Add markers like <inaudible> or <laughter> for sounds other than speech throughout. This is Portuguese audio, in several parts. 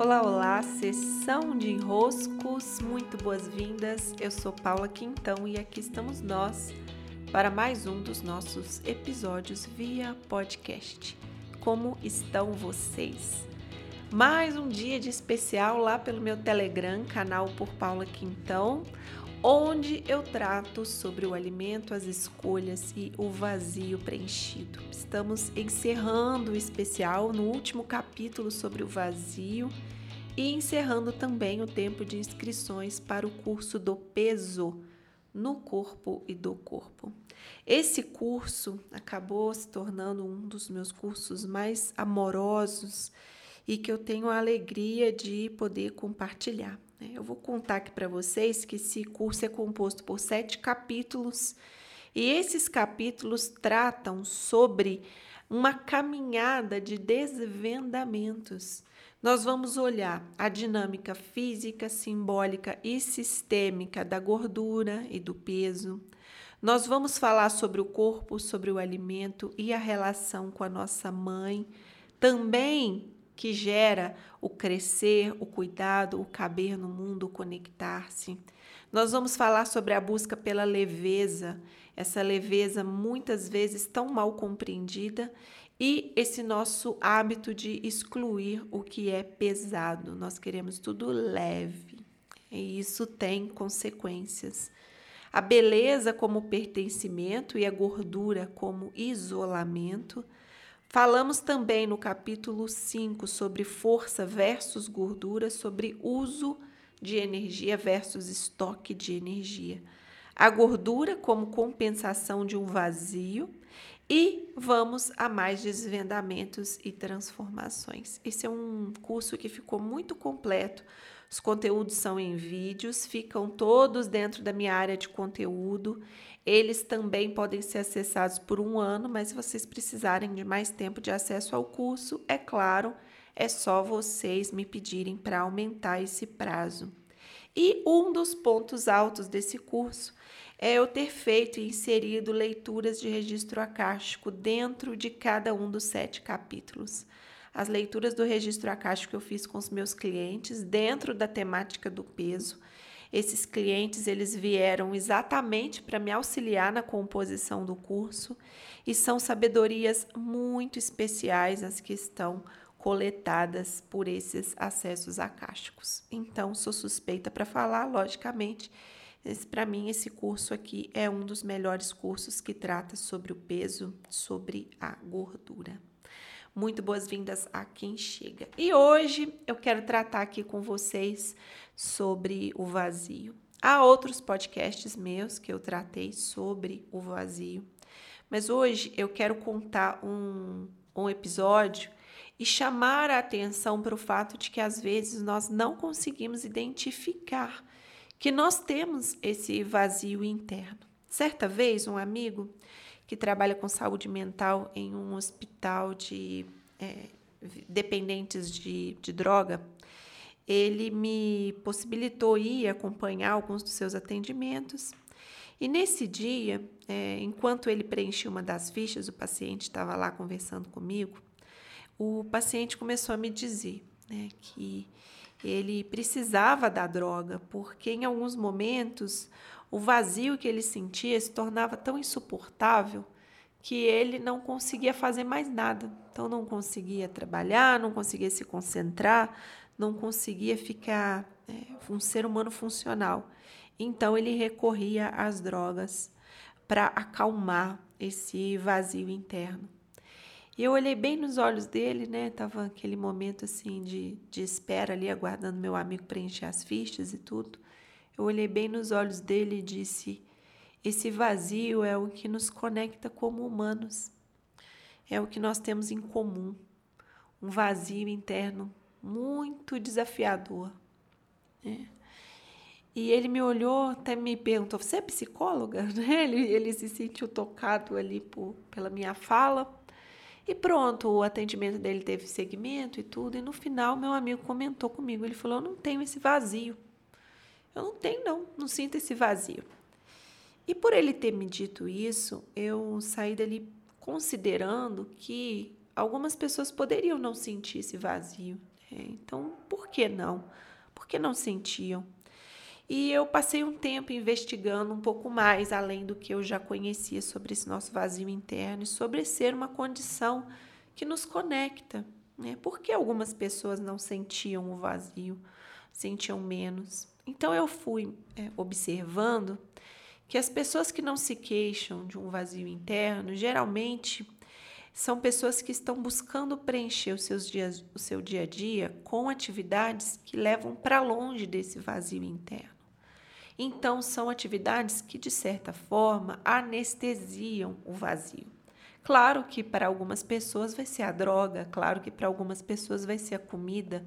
Olá, olá, sessão de enroscos, muito boas-vindas. Eu sou Paula Quintão e aqui estamos nós para mais um dos nossos episódios via podcast. Como estão vocês? Mais um dia de especial lá pelo meu Telegram, canal por Paula Quintão, onde eu trato sobre o alimento, as escolhas e o vazio preenchido. Estamos encerrando o especial no último capítulo sobre o vazio e encerrando também o tempo de inscrições para o curso do peso no corpo e do corpo. Esse curso acabou se tornando um dos meus cursos mais amorosos e que eu tenho a alegria de poder compartilhar. Né? Eu vou contar aqui para vocês que esse curso é composto por sete capítulos e esses capítulos tratam sobre uma caminhada de desvendamentos. Nós vamos olhar a dinâmica física, simbólica e sistêmica da gordura e do peso. Nós vamos falar sobre o corpo, sobre o alimento e a relação com a nossa mãe. Também que gera o crescer, o cuidado, o caber no mundo, o conectar-se. Nós vamos falar sobre a busca pela leveza, essa leveza muitas vezes tão mal compreendida e esse nosso hábito de excluir o que é pesado. Nós queremos tudo leve e isso tem consequências. A beleza como pertencimento e a gordura como isolamento Falamos também no capítulo 5 sobre força versus gordura, sobre uso de energia versus estoque de energia. A gordura como compensação de um vazio e vamos a mais desvendamentos e transformações. Esse é um curso que ficou muito completo. Os conteúdos são em vídeos, ficam todos dentro da minha área de conteúdo. Eles também podem ser acessados por um ano, mas se vocês precisarem de mais tempo de acesso ao curso, é claro, é só vocês me pedirem para aumentar esse prazo. E um dos pontos altos desse curso é eu ter feito e inserido leituras de registro acástico dentro de cada um dos sete capítulos. As leituras do registro acástico que eu fiz com os meus clientes dentro da temática do peso esses clientes eles vieram exatamente para me auxiliar na composição do curso e são sabedorias muito especiais as que estão coletadas por esses acessos acásticos. Então, sou suspeita para falar, logicamente. Para mim, esse curso aqui é um dos melhores cursos que trata sobre o peso, sobre a gordura. Muito boas-vindas a quem chega. E hoje eu quero tratar aqui com vocês sobre o vazio. Há outros podcasts meus que eu tratei sobre o vazio, mas hoje eu quero contar um, um episódio e chamar a atenção para o fato de que às vezes nós não conseguimos identificar que nós temos esse vazio interno. Certa vez, um amigo que trabalha com saúde mental em um hospital de é, dependentes de, de droga, ele me possibilitou ir acompanhar alguns dos seus atendimentos. E nesse dia, é, enquanto ele preenchia uma das fichas, o paciente estava lá conversando comigo, o paciente começou a me dizer né, que ele precisava da droga, porque em alguns momentos o vazio que ele sentia se tornava tão insuportável que ele não conseguia fazer mais nada. Então, não conseguia trabalhar, não conseguia se concentrar, não conseguia ficar é, um ser humano funcional. Então ele recorria às drogas para acalmar esse vazio interno. E eu olhei bem nos olhos dele, né? Tava aquele momento assim de, de espera ali, aguardando meu amigo preencher as fichas e tudo. Eu olhei bem nos olhos dele e disse: Esse vazio é o que nos conecta como humanos, é o que nós temos em comum, um vazio interno muito desafiador. Né? E ele me olhou, até me perguntou: Você é psicóloga? <laughs> Né? Ele, ele se sentiu tocado ali por, pela minha fala. E pronto, o atendimento dele teve segmento e tudo. E no final, meu amigo comentou comigo: Ele falou: Eu não tenho esse vazio. Eu não tenho, não, não sinto esse vazio. E por ele ter me dito isso, eu saí dali considerando que algumas pessoas poderiam não sentir esse vazio É, então, por que não? Por que não sentiam? E eu passei um tempo investigando um pouco mais, além do que eu já conhecia sobre esse nosso vazio interno e sobre ser uma condição que nos conecta. Né? Por que algumas pessoas não sentiam o vazio, sentiam menos? Então eu fui é, observando que as pessoas que não se queixam de um vazio interno, geralmente são pessoas que estão buscando preencher os seus dias, o seu dia a dia com atividades que levam para longe desse vazio interno. Então, são atividades que, de certa forma, anestesiam o vazio. Claro que para algumas pessoas vai ser a droga, claro que para algumas pessoas vai ser a comida,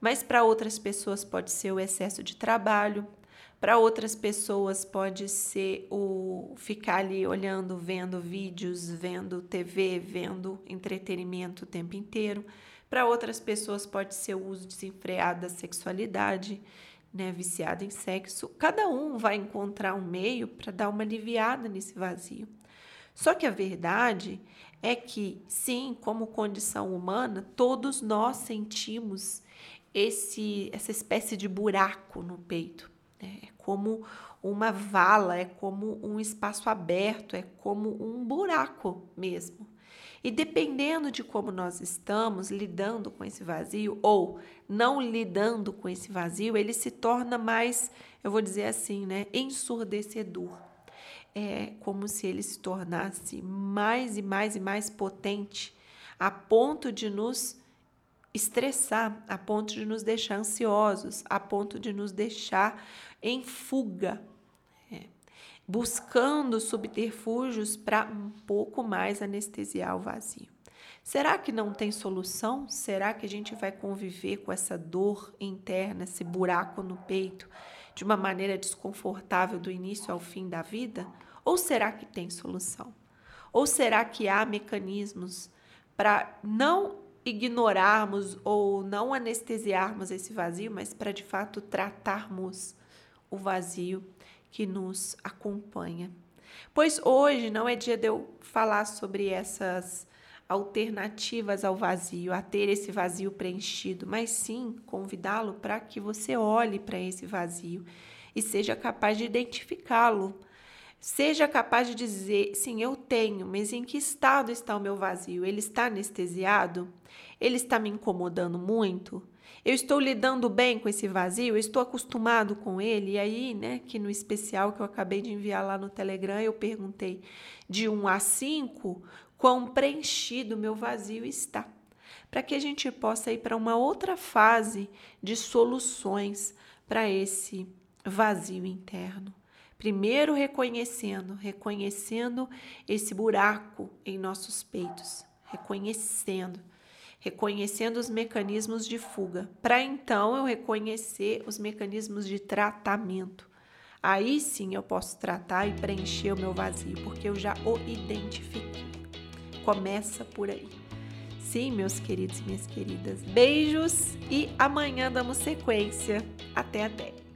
mas para outras pessoas pode ser o excesso de trabalho, para outras pessoas pode ser o ficar ali olhando, vendo vídeos, vendo TV, vendo entretenimento o tempo inteiro. Para outras pessoas pode ser o uso desenfreado da sexualidade né, viciada em sexo, cada um vai encontrar um meio para dar uma aliviada nesse vazio. Só que a verdade é que, sim, como condição humana, todos nós sentimos esse, essa espécie de buraco no peito. Né? É como uma vala, é como um espaço aberto, é como um buraco mesmo. E dependendo de como nós estamos lidando com esse vazio ou não lidando com esse vazio, ele se torna mais, eu vou dizer assim, né, ensurdecedor. É como se ele se tornasse mais e mais e mais potente, a ponto de nos estressar, a ponto de nos deixar ansiosos, a ponto de nos deixar em fuga, buscando subterfúgios para um pouco mais anestesiar o vazio. Será que não tem solução? Será que a gente vai conviver com essa dor interna, esse buraco no peito, de uma maneira desconfortável do início ao fim da vida? Ou será que tem solução? Ou será que há mecanismos para não ignorarmos ou não anestesiarmos esse vazio, mas para de fato tratarmos o vazio que nos acompanha. Pois hoje não é dia de eu falar sobre essas alternativas ao vazio, a ter esse vazio preenchido, mas sim convidá-lo para que você olhe para esse vazio e seja capaz de identificá-lo. Seja capaz de dizer, sim, eu tenho, mas em que estado está o meu vazio? Ele está anestesiado? Ele está me incomodando muito? Eu estou lidando bem com esse vazio, eu estou acostumado com ele. E aí, né, que no especial que eu acabei de enviar lá no Telegram, eu perguntei de 1 a 5 quão preenchido meu vazio está. Para que a gente possa ir para uma outra fase de soluções para esse vazio interno. Primeiro reconhecendo, reconhecendo esse buraco em nossos peitos, reconhecendo reconhecendo os mecanismos de fuga, para então eu reconhecer os mecanismos de tratamento. Aí sim eu posso tratar e preencher o meu vazio, porque eu já o identifiquei. Começa por aí. Sim, meus queridos e minhas queridas. Beijos e amanhã damos sequência. Até até.